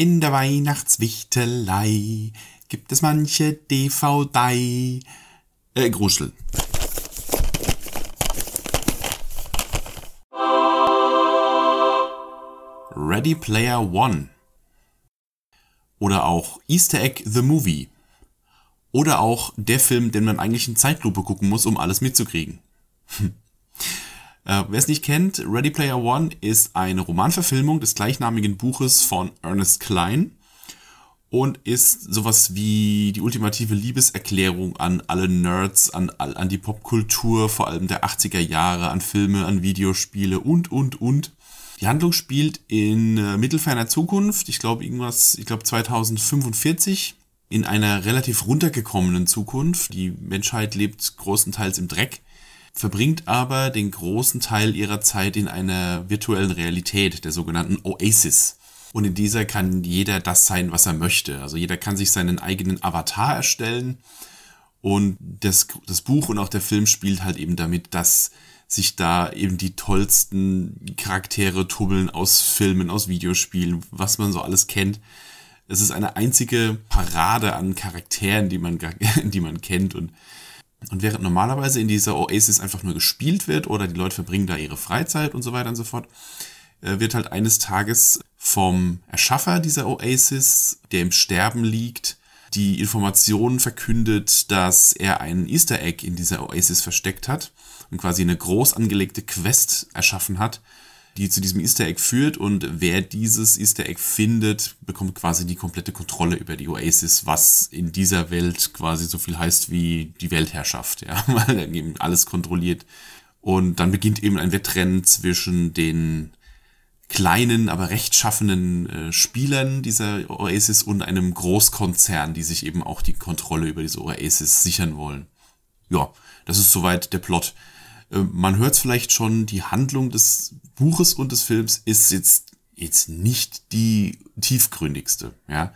In der Weihnachtswichtelei gibt es manche DVD. Äh, Gruschel. Ready Player One. Oder auch Easter Egg The Movie. Oder auch der Film, den man eigentlich in Zeitlupe gucken muss, um alles mitzukriegen. äh, Wer es nicht kennt, Ready Player One ist eine Romanverfilmung des gleichnamigen Buches von Ernest Klein und ist sowas wie die ultimative Liebeserklärung an alle Nerds, an, an die Popkultur, vor allem der 80er Jahre, an Filme, an Videospiele und, und, und. Die Handlung spielt in äh, mittelferner Zukunft, ich glaube irgendwas, ich glaube 2045, in einer relativ runtergekommenen Zukunft. Die Menschheit lebt großenteils im Dreck, verbringt aber den großen Teil ihrer Zeit in einer virtuellen Realität, der sogenannten Oasis. Und in dieser kann jeder das sein, was er möchte. Also jeder kann sich seinen eigenen Avatar erstellen. Und das, das Buch und auch der Film spielt halt eben damit, dass sich da eben die tollsten Charaktere tubbeln aus Filmen, aus Videospielen, was man so alles kennt. Es ist eine einzige Parade an Charakteren, die man, die man kennt und und während normalerweise in dieser Oasis einfach nur gespielt wird oder die Leute verbringen da ihre Freizeit und so weiter und so fort, äh, wird halt eines Tages vom Erschaffer dieser Oasis, der im Sterben liegt, die Information verkündet, dass er einen Easter Egg in dieser Oasis versteckt hat und quasi eine groß angelegte Quest erschaffen hat, die zu diesem Easter Egg führt und wer dieses Easter Egg findet, bekommt quasi die komplette Kontrolle über die Oasis, was in dieser Welt quasi so viel heißt wie die Weltherrschaft, ja, weil er eben alles kontrolliert. Und dann beginnt eben ein Wettrennen zwischen den kleinen, aber rechtschaffenen äh, Spielern dieser Oasis und einem Großkonzern, die sich eben auch die Kontrolle über diese Oasis sichern wollen. Ja, das ist soweit der Plot. Äh, man hört es vielleicht schon, die Handlung des Buches und des Films ist jetzt, jetzt nicht die tiefgründigste, ja.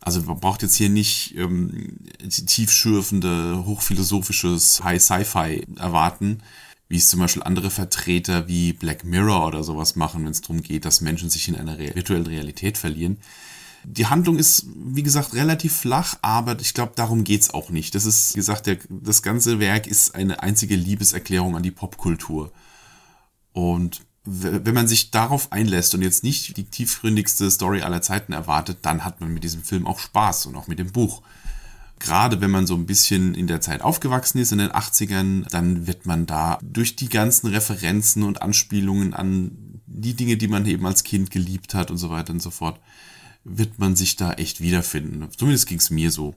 Also man braucht jetzt hier nicht ähm, tiefschürfende, hochphilosophisches High Sci-Fi erwarten, wie es zum Beispiel andere Vertreter wie Black Mirror oder sowas machen, wenn es darum geht, dass Menschen sich in einer virtuellen Realität verlieren. Die Handlung ist, wie gesagt, relativ flach, aber ich glaube, darum geht's auch nicht. Das ist, wie gesagt, der, das ganze Werk ist eine einzige Liebeserklärung an die Popkultur. Und wenn man sich darauf einlässt und jetzt nicht die tiefgründigste Story aller Zeiten erwartet, dann hat man mit diesem Film auch Spaß und auch mit dem Buch. Gerade wenn man so ein bisschen in der Zeit aufgewachsen ist, in den 80ern, dann wird man da durch die ganzen Referenzen und Anspielungen an die Dinge, die man eben als Kind geliebt hat und so weiter und so fort, wird man sich da echt wiederfinden. Zumindest ging es mir so.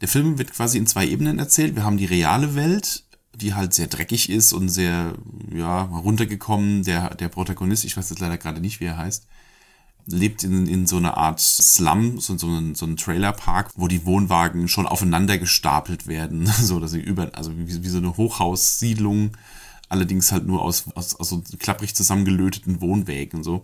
Der Film wird quasi in zwei Ebenen erzählt. Wir haben die reale Welt, die halt sehr dreckig ist und sehr, ja, runtergekommen. Der, der Protagonist, ich weiß jetzt leider gerade nicht, wie er heißt, lebt in, in so einer Art Slum, so, so, ein, so ein Trailerpark, wo die Wohnwagen schon aufeinander gestapelt werden, so dass sie über, also wie, wie so eine Hochhaussiedlung, allerdings halt nur aus, aus, aus so klapprig zusammengelöteten Wohnwägen, so.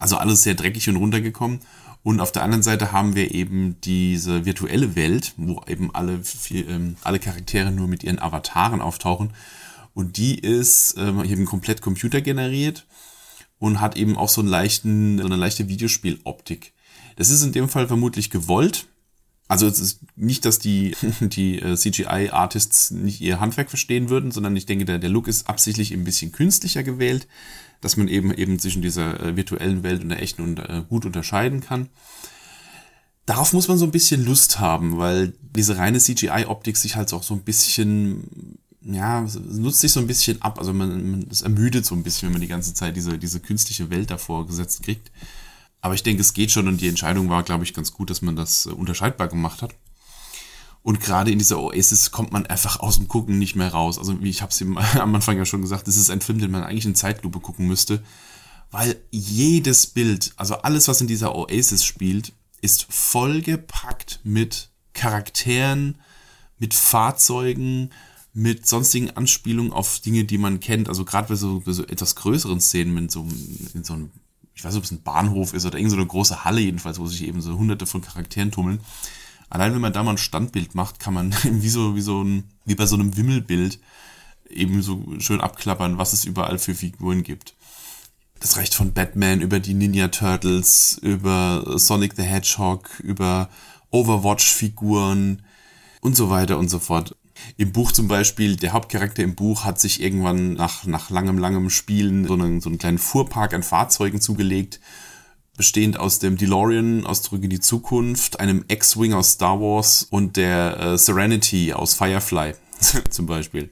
Also alles sehr dreckig und runtergekommen. Und auf der anderen Seite haben wir eben diese virtuelle Welt, wo eben alle, vier, ähm, alle Charaktere nur mit ihren Avataren auftauchen. Und die ist ähm, eben komplett computergeneriert und hat eben auch so, einen leichten, so eine leichte Videospieloptik. Das ist in dem Fall vermutlich gewollt. Also es ist nicht, dass die, die äh, CGI-Artists nicht ihr Handwerk verstehen würden, sondern ich denke, der, der Look ist absichtlich ein bisschen künstlicher gewählt dass man eben eben zwischen dieser äh, virtuellen Welt und der echten und, äh, gut unterscheiden kann. Darauf muss man so ein bisschen Lust haben, weil diese reine CGI-Optik sich halt auch so ein bisschen, ja, nutzt sich so ein bisschen ab. Also man, man es ermüdet so ein bisschen, wenn man die ganze Zeit diese, diese künstliche Welt davor gesetzt kriegt. Aber ich denke, es geht schon und die Entscheidung war, glaube ich, ganz gut, dass man das äh, unterscheidbar gemacht hat. Und gerade in dieser Oasis kommt man einfach aus dem Gucken nicht mehr raus. Also wie ich habe es am Anfang ja schon gesagt, das ist ein Film, den man eigentlich in Zeitlupe gucken müsste, weil jedes Bild, also alles, was in dieser Oasis spielt, ist vollgepackt mit Charakteren, mit Fahrzeugen, mit sonstigen Anspielungen auf Dinge, die man kennt. Also gerade bei so, bei so etwas größeren Szenen, mit so, in so einem, ich weiß nicht, ob es ein Bahnhof ist oder irgendeine so große Halle jedenfalls, wo sich eben so hunderte von Charakteren tummeln allein wenn man da mal ein Standbild macht, kann man wie so, wie so ein, wie bei so einem Wimmelbild eben so schön abklappern, was es überall für Figuren gibt. Das reicht von Batman über die Ninja Turtles, über Sonic the Hedgehog, über Overwatch-Figuren und so weiter und so fort. Im Buch zum Beispiel, der Hauptcharakter im Buch hat sich irgendwann nach, nach langem, langem Spielen so einen, so einen kleinen Fuhrpark an Fahrzeugen zugelegt, bestehend aus dem DeLorean aus Zurück in die Zukunft, einem X-Wing aus Star Wars und der äh, Serenity aus Firefly zum Beispiel.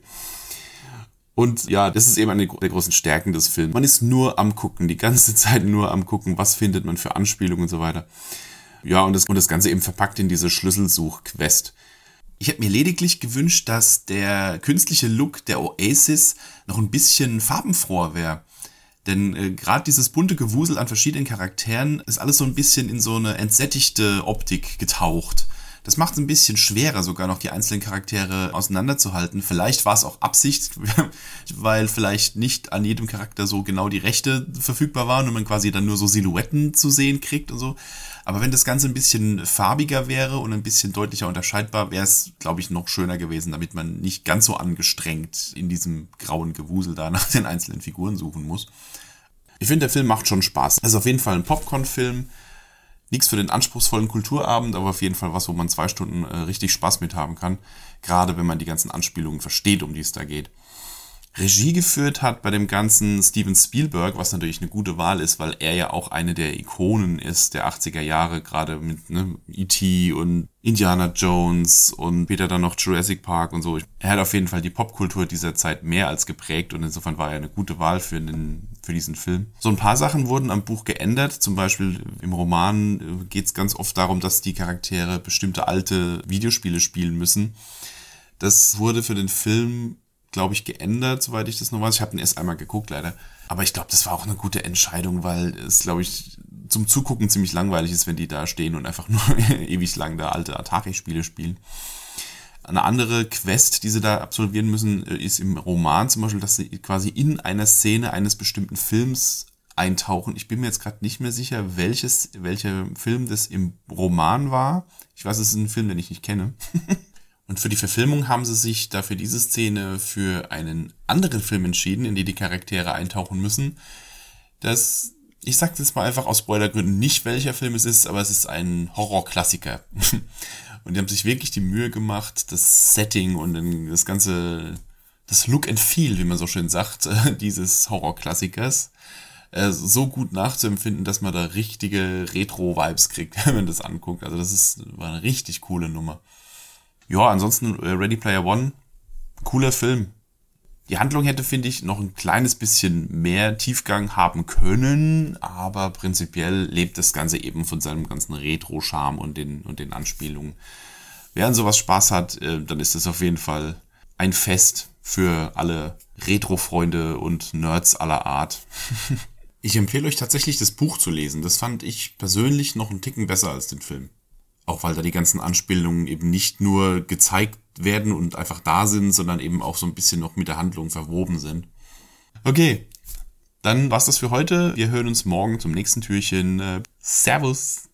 Und ja, das ist eben eine der großen Stärken des Films. Man ist nur am Gucken, die ganze Zeit nur am Gucken, was findet man für Anspielungen und so weiter. Ja, und das, und das Ganze eben verpackt in diese Schlüsselsuch-Quest. Ich hätte mir lediglich gewünscht, dass der künstliche Look der Oasis noch ein bisschen farbenfroher wäre. Denn äh, gerade dieses bunte Gewusel an verschiedenen Charakteren ist alles so ein bisschen in so eine entsättigte Optik getaucht. Das macht es ein bisschen schwerer, sogar noch die einzelnen Charaktere auseinanderzuhalten. Vielleicht war es auch Absicht, weil vielleicht nicht an jedem Charakter so genau die Rechte verfügbar waren und man quasi dann nur so Silhouetten zu sehen kriegt und so. Aber wenn das Ganze ein bisschen farbiger wäre und ein bisschen deutlicher unterscheidbar, wäre es, glaube ich, noch schöner gewesen, damit man nicht ganz so angestrengt in diesem grauen Gewusel da nach den einzelnen Figuren suchen muss. Ich finde, der Film macht schon Spaß. Es ist auf jeden Fall ein Popcorn-Film nichts für den anspruchsvollen Kulturabend, aber auf jeden Fall was, wo man zwei Stunden äh, richtig Spaß mit haben kann. Gerade wenn man die ganzen Anspielungen versteht, um die es da geht. Regie geführt hat bei dem ganzen Steven Spielberg, was natürlich eine gute Wahl ist, weil er ja auch eine der Ikonen ist der 80er Jahre, gerade mit ne, E.T. und Indiana Jones und später dann noch Jurassic Park und so. Er hat auf jeden Fall die Popkultur dieser Zeit mehr als geprägt und insofern war er eine gute Wahl für, den, für diesen Film. So ein paar Sachen wurden am Buch geändert. Zum Beispiel im Roman äh, geht es ganz oft darum, dass die Charaktere bestimmte alte Videospiele spielen müssen. Das wurde für den Film glaube ich, geändert, soweit ich das noch weiß. Ich habe ihn erst einmal geguckt, leider. Aber ich glaube, das war auch eine gute Entscheidung, weil es, glaube ich, zum Zugucken ziemlich langweilig ist, wenn die da stehen und einfach nur ewig lang da alte Atari-Spiele spielen. Eine andere Quest, die sie da absolvieren müssen, ist im Roman zum Beispiel, dass sie quasi in einer Szene eines bestimmten Films eintauchen. Ich bin mir jetzt gerade nicht mehr sicher, welches, welcher Film das im Roman war. Ich weiß, es ist ein Film, den ich nicht kenne. Und für die Verfilmung haben sie sich dafür diese Szene für einen anderen Film entschieden, in den die Charaktere eintauchen müssen. Das, ich sag jetzt mal einfach aus Spoilergründen nicht, welcher Film es ist, aber es ist ein Horrorklassiker. und die haben sich wirklich die Mühe gemacht, das Setting und das ganze, das Look and Feel, wie man so schön sagt, dieses Horrorklassikers, äh, so gut nachzuempfinden, dass man da richtige Retro-Vibes kriegt, wenn man das anguckt. Also das ist, war eine richtig coole Nummer. Ja, ansonsten äh, Ready Player One, cooler Film. Die Handlung hätte, finde ich, noch ein kleines bisschen mehr Tiefgang haben können, aber prinzipiell lebt das Ganze eben von seinem ganzen Retro-Charme und den, und den Anspielungen. Wer an sowas Spaß hat, äh, dann ist es auf jeden Fall ein Fest für alle Retro-Freunde und Nerds aller Art. ich empfehle euch tatsächlich das Buch zu lesen. Das fand ich persönlich noch einen Ticken besser als den Film. Auch weil da die ganzen Anspielungen eben nicht nur gezeigt werden und einfach da sind, sondern eben auch so ein bisschen noch mit der Handlung verwoben sind. Okay, dann war's das für heute. Wir hören uns morgen zum nächsten Türchen. Servus!